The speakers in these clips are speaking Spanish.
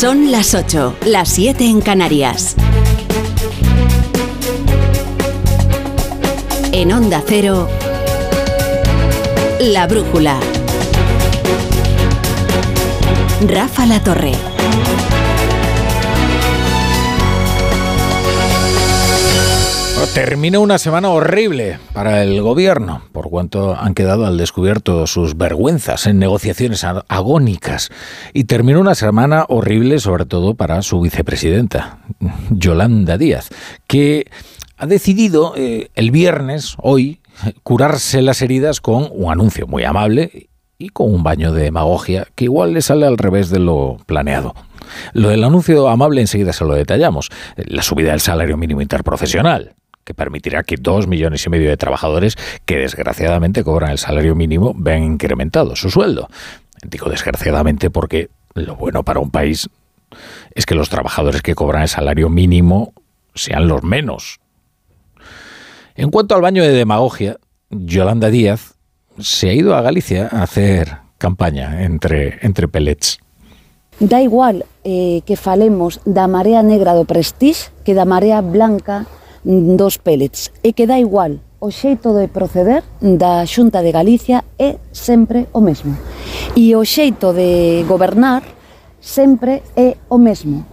Son las 8, las 7 en Canarias. En Onda Cero, La Brújula. Rafa La Torre. Termina una semana horrible para el gobierno, por cuanto han quedado al descubierto sus vergüenzas en negociaciones agónicas. Y termina una semana horrible sobre todo para su vicepresidenta, Yolanda Díaz, que ha decidido eh, el viernes, hoy, curarse las heridas con un anuncio muy amable y con un baño de demagogia que igual le sale al revés de lo planeado. Lo del anuncio amable enseguida se lo detallamos. La subida del salario mínimo interprofesional, que permitirá que dos millones y medio de trabajadores que desgraciadamente cobran el salario mínimo vean incrementado su sueldo. Digo desgraciadamente porque lo bueno para un país es que los trabajadores que cobran el salario mínimo sean los menos. En cuanto al baño de demagogia, Yolanda Díaz se ha ido a Galicia a hacer campaña entre, entre pellets. Da igual eh, que falemos da marea negra do Prestige que da marea blanca dos pellets e que dá igual o xeito de proceder da Xunta de Galicia é sempre o mesmo. E o xeito de gobernar sempre é o mesmo.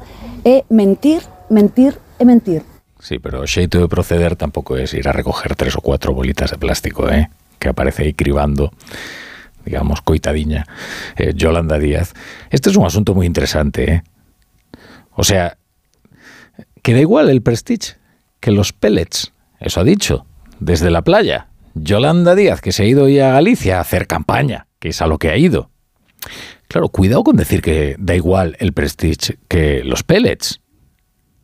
É mentir, mentir e mentir. Sí, pero o xeito de proceder tampouco é ir a recoger tres ou cuatro bolitas de plástico, eh? que aparece aí cribando digamos, coitadiña, eh, Yolanda Díaz. Este es un asunto moi interesante, eh? O sea, que da igual el prestige, que los pellets, eso ha dicho, desde la playa. Yolanda Díaz, que se ha ido ya a Galicia a hacer campaña, que es a lo que ha ido. Claro, cuidado con decir que da igual el prestige que los pellets.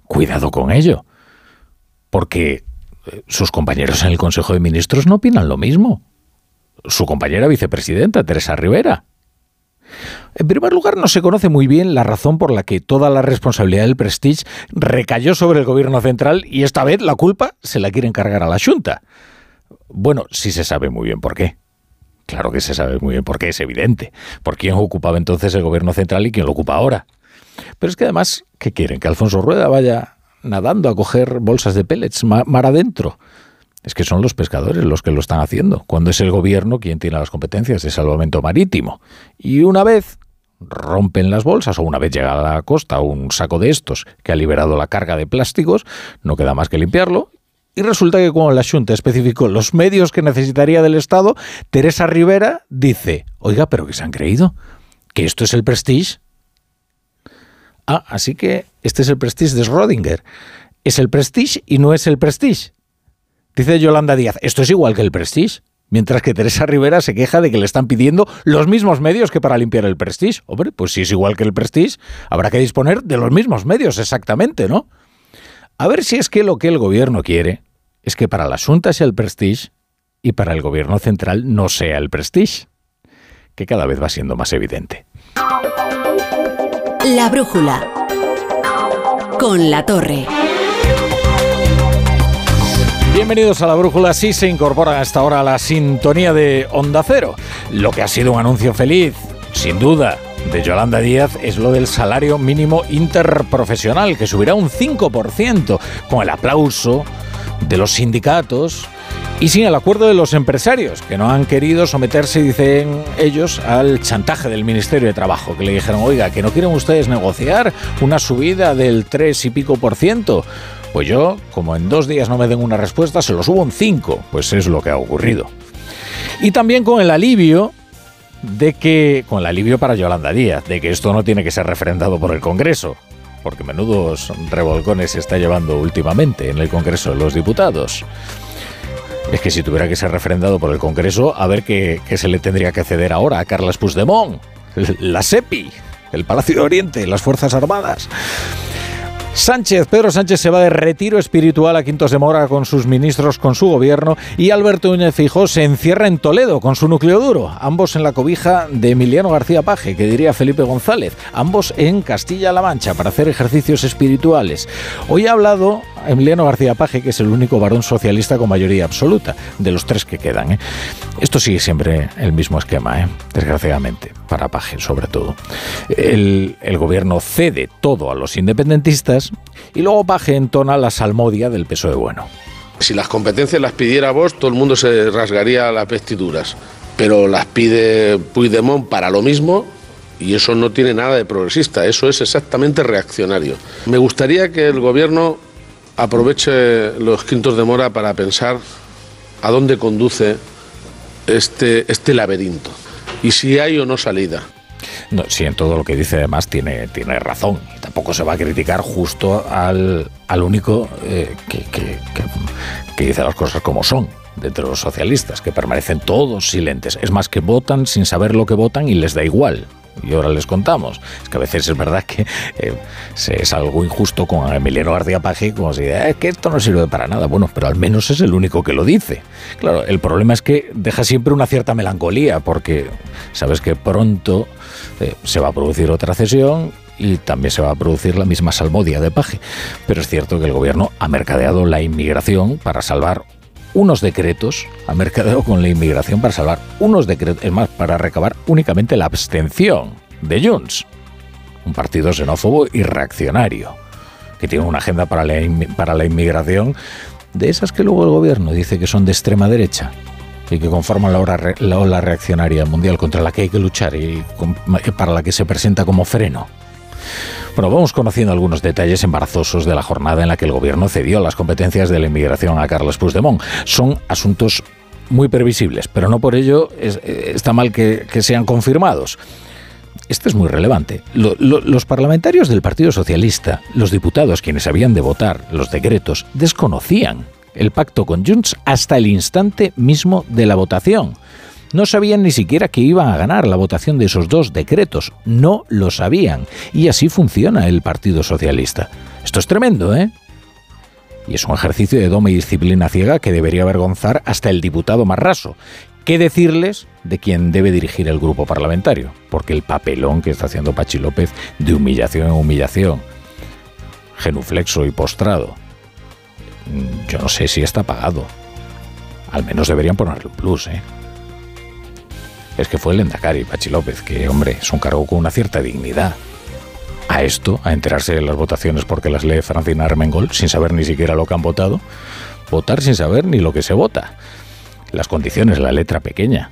Cuidado con ello. Porque eh, sus compañeros en el Consejo de Ministros no opinan lo mismo. Su compañera vicepresidenta, Teresa Rivera. En primer lugar, no se conoce muy bien la razón por la que toda la responsabilidad del Prestige recayó sobre el gobierno central y esta vez la culpa se la quieren cargar a la Junta. Bueno, sí se sabe muy bien por qué. Claro que se sabe muy bien por qué, es evidente. Por quién ocupaba entonces el gobierno central y quién lo ocupa ahora. Pero es que además, ¿qué quieren? ¿Que Alfonso Rueda vaya nadando a coger bolsas de pellets mar adentro? Es que son los pescadores los que lo están haciendo, cuando es el gobierno quien tiene las competencias de salvamento marítimo. Y una vez rompen las bolsas o una vez llega a la costa un saco de estos que ha liberado la carga de plásticos, no queda más que limpiarlo. Y resulta que cuando la Junta especificó los medios que necesitaría del Estado, Teresa Rivera dice, oiga, pero que se han creído, que esto es el Prestige. Ah, así que este es el Prestige de Schrödinger. Es el Prestige y no es el Prestige. Dice Yolanda Díaz, esto es igual que el Prestige. Mientras que Teresa Rivera se queja de que le están pidiendo los mismos medios que para limpiar el Prestige. Hombre, pues si es igual que el Prestige, habrá que disponer de los mismos medios exactamente, ¿no? A ver si es que lo que el gobierno quiere es que para la Junta sea el Prestige y para el gobierno central no sea el Prestige, que cada vez va siendo más evidente. La brújula con la torre. Bienvenidos a la Brújula. Sí se incorpora hasta ahora a la sintonía de Onda Cero. Lo que ha sido un anuncio feliz, sin duda, de Yolanda Díaz es lo del salario mínimo interprofesional, que subirá un 5%, con el aplauso de los sindicatos y sin el acuerdo de los empresarios, que no han querido someterse, dicen ellos, al chantaje del Ministerio de Trabajo, que le dijeron, oiga, que no quieren ustedes negociar una subida del 3 y pico por ciento. Pues yo, como en dos días no me den una respuesta, se lo subo en cinco. Pues es lo que ha ocurrido. Y también con el alivio de que, con el alivio para Yolanda Díaz, de que esto no tiene que ser refrendado por el Congreso, porque menudos revolcones se está llevando últimamente en el Congreso de los Diputados. Es que si tuviera que ser refrendado por el Congreso, a ver qué, qué se le tendría que ceder ahora a Carles Puigdemont, la SEPI, el Palacio de Oriente, las Fuerzas Armadas. Sánchez, Pedro Sánchez se va de retiro espiritual a Quintos de Mora con sus ministros, con su gobierno, y Alberto Núñez Fijó se encierra en Toledo con su núcleo duro, ambos en la cobija de Emiliano García Paje, que diría Felipe González, ambos en Castilla-La Mancha para hacer ejercicios espirituales. Hoy ha hablado Emiliano García Paje, que es el único varón socialista con mayoría absoluta, de los tres que quedan. ¿eh? Esto sigue siempre el mismo esquema, ¿eh? desgraciadamente, para Paje sobre todo. El, gobierno cede todo a los independentistas y luego Paje entona la salmodia del PSOE bueno. Si las competencias las pidiera vos, todo el mundo se rasgaría las vestiduras. Pero las pide Puigdemont para lo mismo y eso no tiene nada de progresista, eso es exactamente reaccionario. Me gustaría que el gobierno aproveche los quintos de mora para pensar a dónde conduce este, este laberinto y si hay o no salida. No, en todo lo que dice además tiene, tiene razón. Y tampoco se va a criticar justo al, al único eh, que, que, que, que dice las cosas como son de entre los socialistas, que permanecen todos silentes. Es más, que votan sin saber lo que votan y les da igual y ahora les contamos. Es que a veces es verdad que eh, es algo injusto con Emiliano García Paje, como si eh, que esto no sirve para nada. Bueno, pero al menos es el único que lo dice. Claro, el problema es que deja siempre una cierta melancolía, porque sabes que pronto eh, se va a producir otra cesión y también se va a producir la misma salmodia de Paje. Pero es cierto que el gobierno ha mercadeado la inmigración para salvar unos decretos, ha mercadeado con la inmigración para salvar unos decretos, es más, para recabar únicamente la abstención de Junts, un partido xenófobo y reaccionario, que tiene una agenda para la, para la inmigración de esas que luego el gobierno dice que son de extrema derecha y que conforman la ola, la ola reaccionaria mundial contra la que hay que luchar y para la que se presenta como freno. Bueno, vamos conociendo algunos detalles embarazosos de la jornada en la que el gobierno cedió las competencias de la inmigración a Carlos Puigdemont. Son asuntos muy previsibles, pero no por ello es, está mal que, sean confirmados. Este es muy relevante. Lo, lo, los parlamentarios del Partido Socialista, los diputados quienes habían de votar los decretos, desconocían el pacto con Junts hasta el instante mismo de la votación. No sabían ni siquiera que iban a ganar la votación de esos dos decretos. No lo sabían. Y así funciona el Partido Socialista. Esto es tremendo, ¿eh? Y es un ejercicio de doma y disciplina ciega que debería avergonzar hasta el diputado más raso. ¿Qué decirles de quien debe dirigir el grupo parlamentario? Porque el papelón que está haciendo Pachi López de humillación en humillación, genuflexo y postrado, yo no sé si está pagado. Al menos deberían ponerle un plus, ¿eh? Es que fue el Endacari, Pachi López, que, hombre, es un cargo con una cierta dignidad. A esto, a enterarse de las votaciones porque las lee Francina Armengol, sin saber ni siquiera lo que han votado, votar sin saber ni lo que se vota. Las condiciones, la letra pequeña.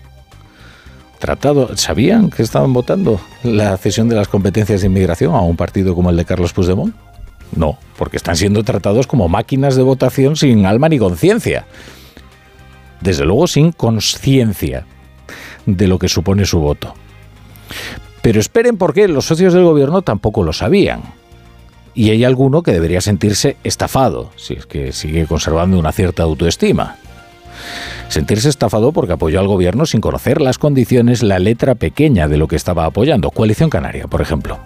Tratado, ¿sabían que estaban votando la cesión de las competencias de inmigración a un partido como el de Carlos Puigdemont? No, porque están siendo tratados como máquinas de votación sin alma ni conciencia. Desde luego sin conciencia, de lo que supone su voto. Pero esperen porque los socios del gobierno tampoco lo sabían. Y hay alguno que debería sentirse estafado, si es que sigue conservando una cierta autoestima. Sentirse estafado porque apoyó al gobierno sin conocer las condiciones, la letra pequeña de lo que estaba apoyando. Coalición Canaria, por ejemplo.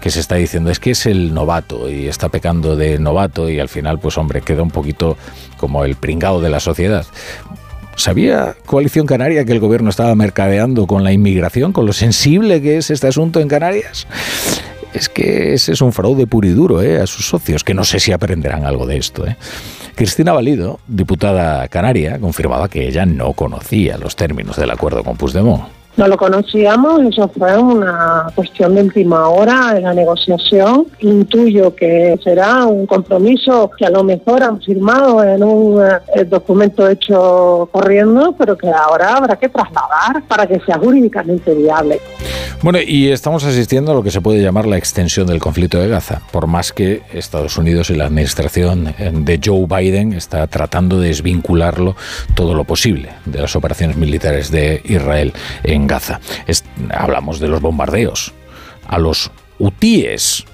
Que se está diciendo es que es el novato y está pecando de novato y al final, pues hombre, queda un poquito como el pringao de la sociedad. ¿Sabía Coalición Canaria que el gobierno estaba mercadeando con la inmigración, con lo sensible que es este asunto en Canarias? Es que ese es un fraude puro y duro ¿eh? a sus socios, que no sé si aprenderán algo de esto. ¿eh? Cristina Valido, diputada canaria, confirmaba que ella no conocía los términos del acuerdo con Puigdemont. No lo conocíamos, eso fue una cuestión de última hora en la negociación. Intuyo que será un compromiso que a lo mejor han firmado en un eh, documento hecho corriendo, pero que ahora habrá que trasladar para que sea jurídicamente viable. Bueno, y estamos asistiendo a lo que se puede llamar la extensión del conflicto de Gaza, por más que Estados Unidos y la administración de Joe Biden está tratando de desvincularlo todo lo posible de las operaciones militares de Israel en Gaza. Hablamos de los bombardeos a los hutíes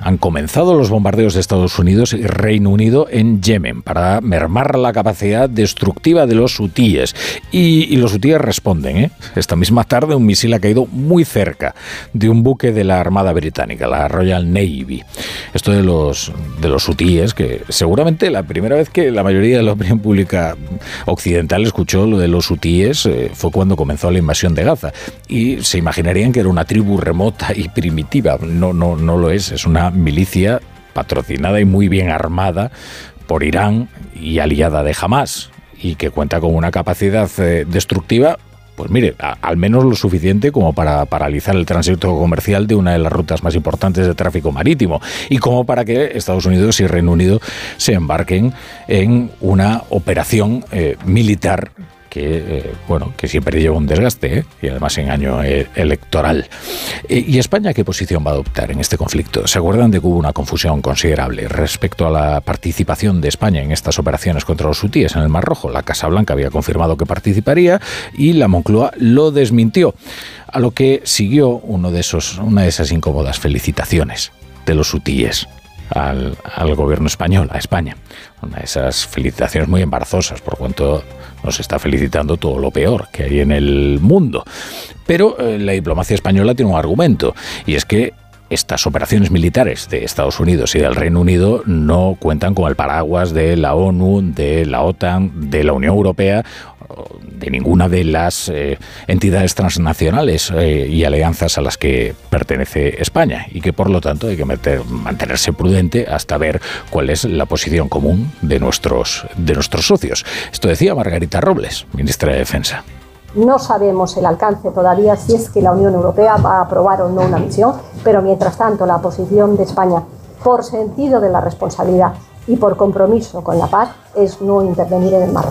han comenzado los bombardeos de Estados Unidos y Reino Unido en Yemen para mermar la capacidad destructiva de los hutíes. Y, y los hutíes responden. ¿eh? Esta misma tarde un misil ha caído muy cerca de un buque de la Armada Británica, la Royal Navy. Esto de los, de los hutíes, que seguramente la primera vez que la mayoría de la opinión pública occidental escuchó lo de los hutíes eh, fue cuando comenzó la invasión de Gaza. Y se imaginarían que era una tribu remota y primitiva. No, no, no lo es. Es una milicia patrocinada y muy bien armada por Irán y aliada de Hamas, y que cuenta con una capacidad eh, destructiva pues mire, al menos lo suficiente como para paralizar el tránsito comercial de una de las rutas más importantes de tráfico marítimo y como para que Estados Unidos y Reino Unido se embarquen en una operación eh, militar que eh, bueno que siempre lleva un desgaste ¿eh? y además en año eh, electoral. ¿Y España qué posición va a adoptar en este conflicto? ¿Se acuerdan de que hubo una confusión considerable respecto a la participación de España en estas operaciones contra los hutíes en el Mar Rojo? La Casa Blanca había confirmado que participaría y la Moncloa lo desmintió, a lo que siguió uno de esos, una de esas incómodas felicitaciones de los hutíes al, al, gobierno español, a España. Una de esas felicitaciones muy embarazosas, por cuanto nos está felicitando todo lo peor que hay en el mundo. Pero eh, la diplomacia española tiene un argumento, y es que estas operaciones militares de Estados Unidos y del Reino Unido no cuentan con el paraguas de la ONU, de la OTAN, de la Unión Europea de ninguna de las eh, entidades transnacionales eh, y alianzas a las que pertenece España y que por lo tanto hay que mantenerse prudente hasta ver cuál es la posición común de nuestros, de nuestros socios. Esto decía Margarita Robles, ministra de Defensa. No sabemos el alcance todavía si es que la Unión Europea va a aprobar o no una misión, pero mientras tanto la posición de España, por sentido de la responsabilidad y por compromiso con la paz, es no intervenir en el Mar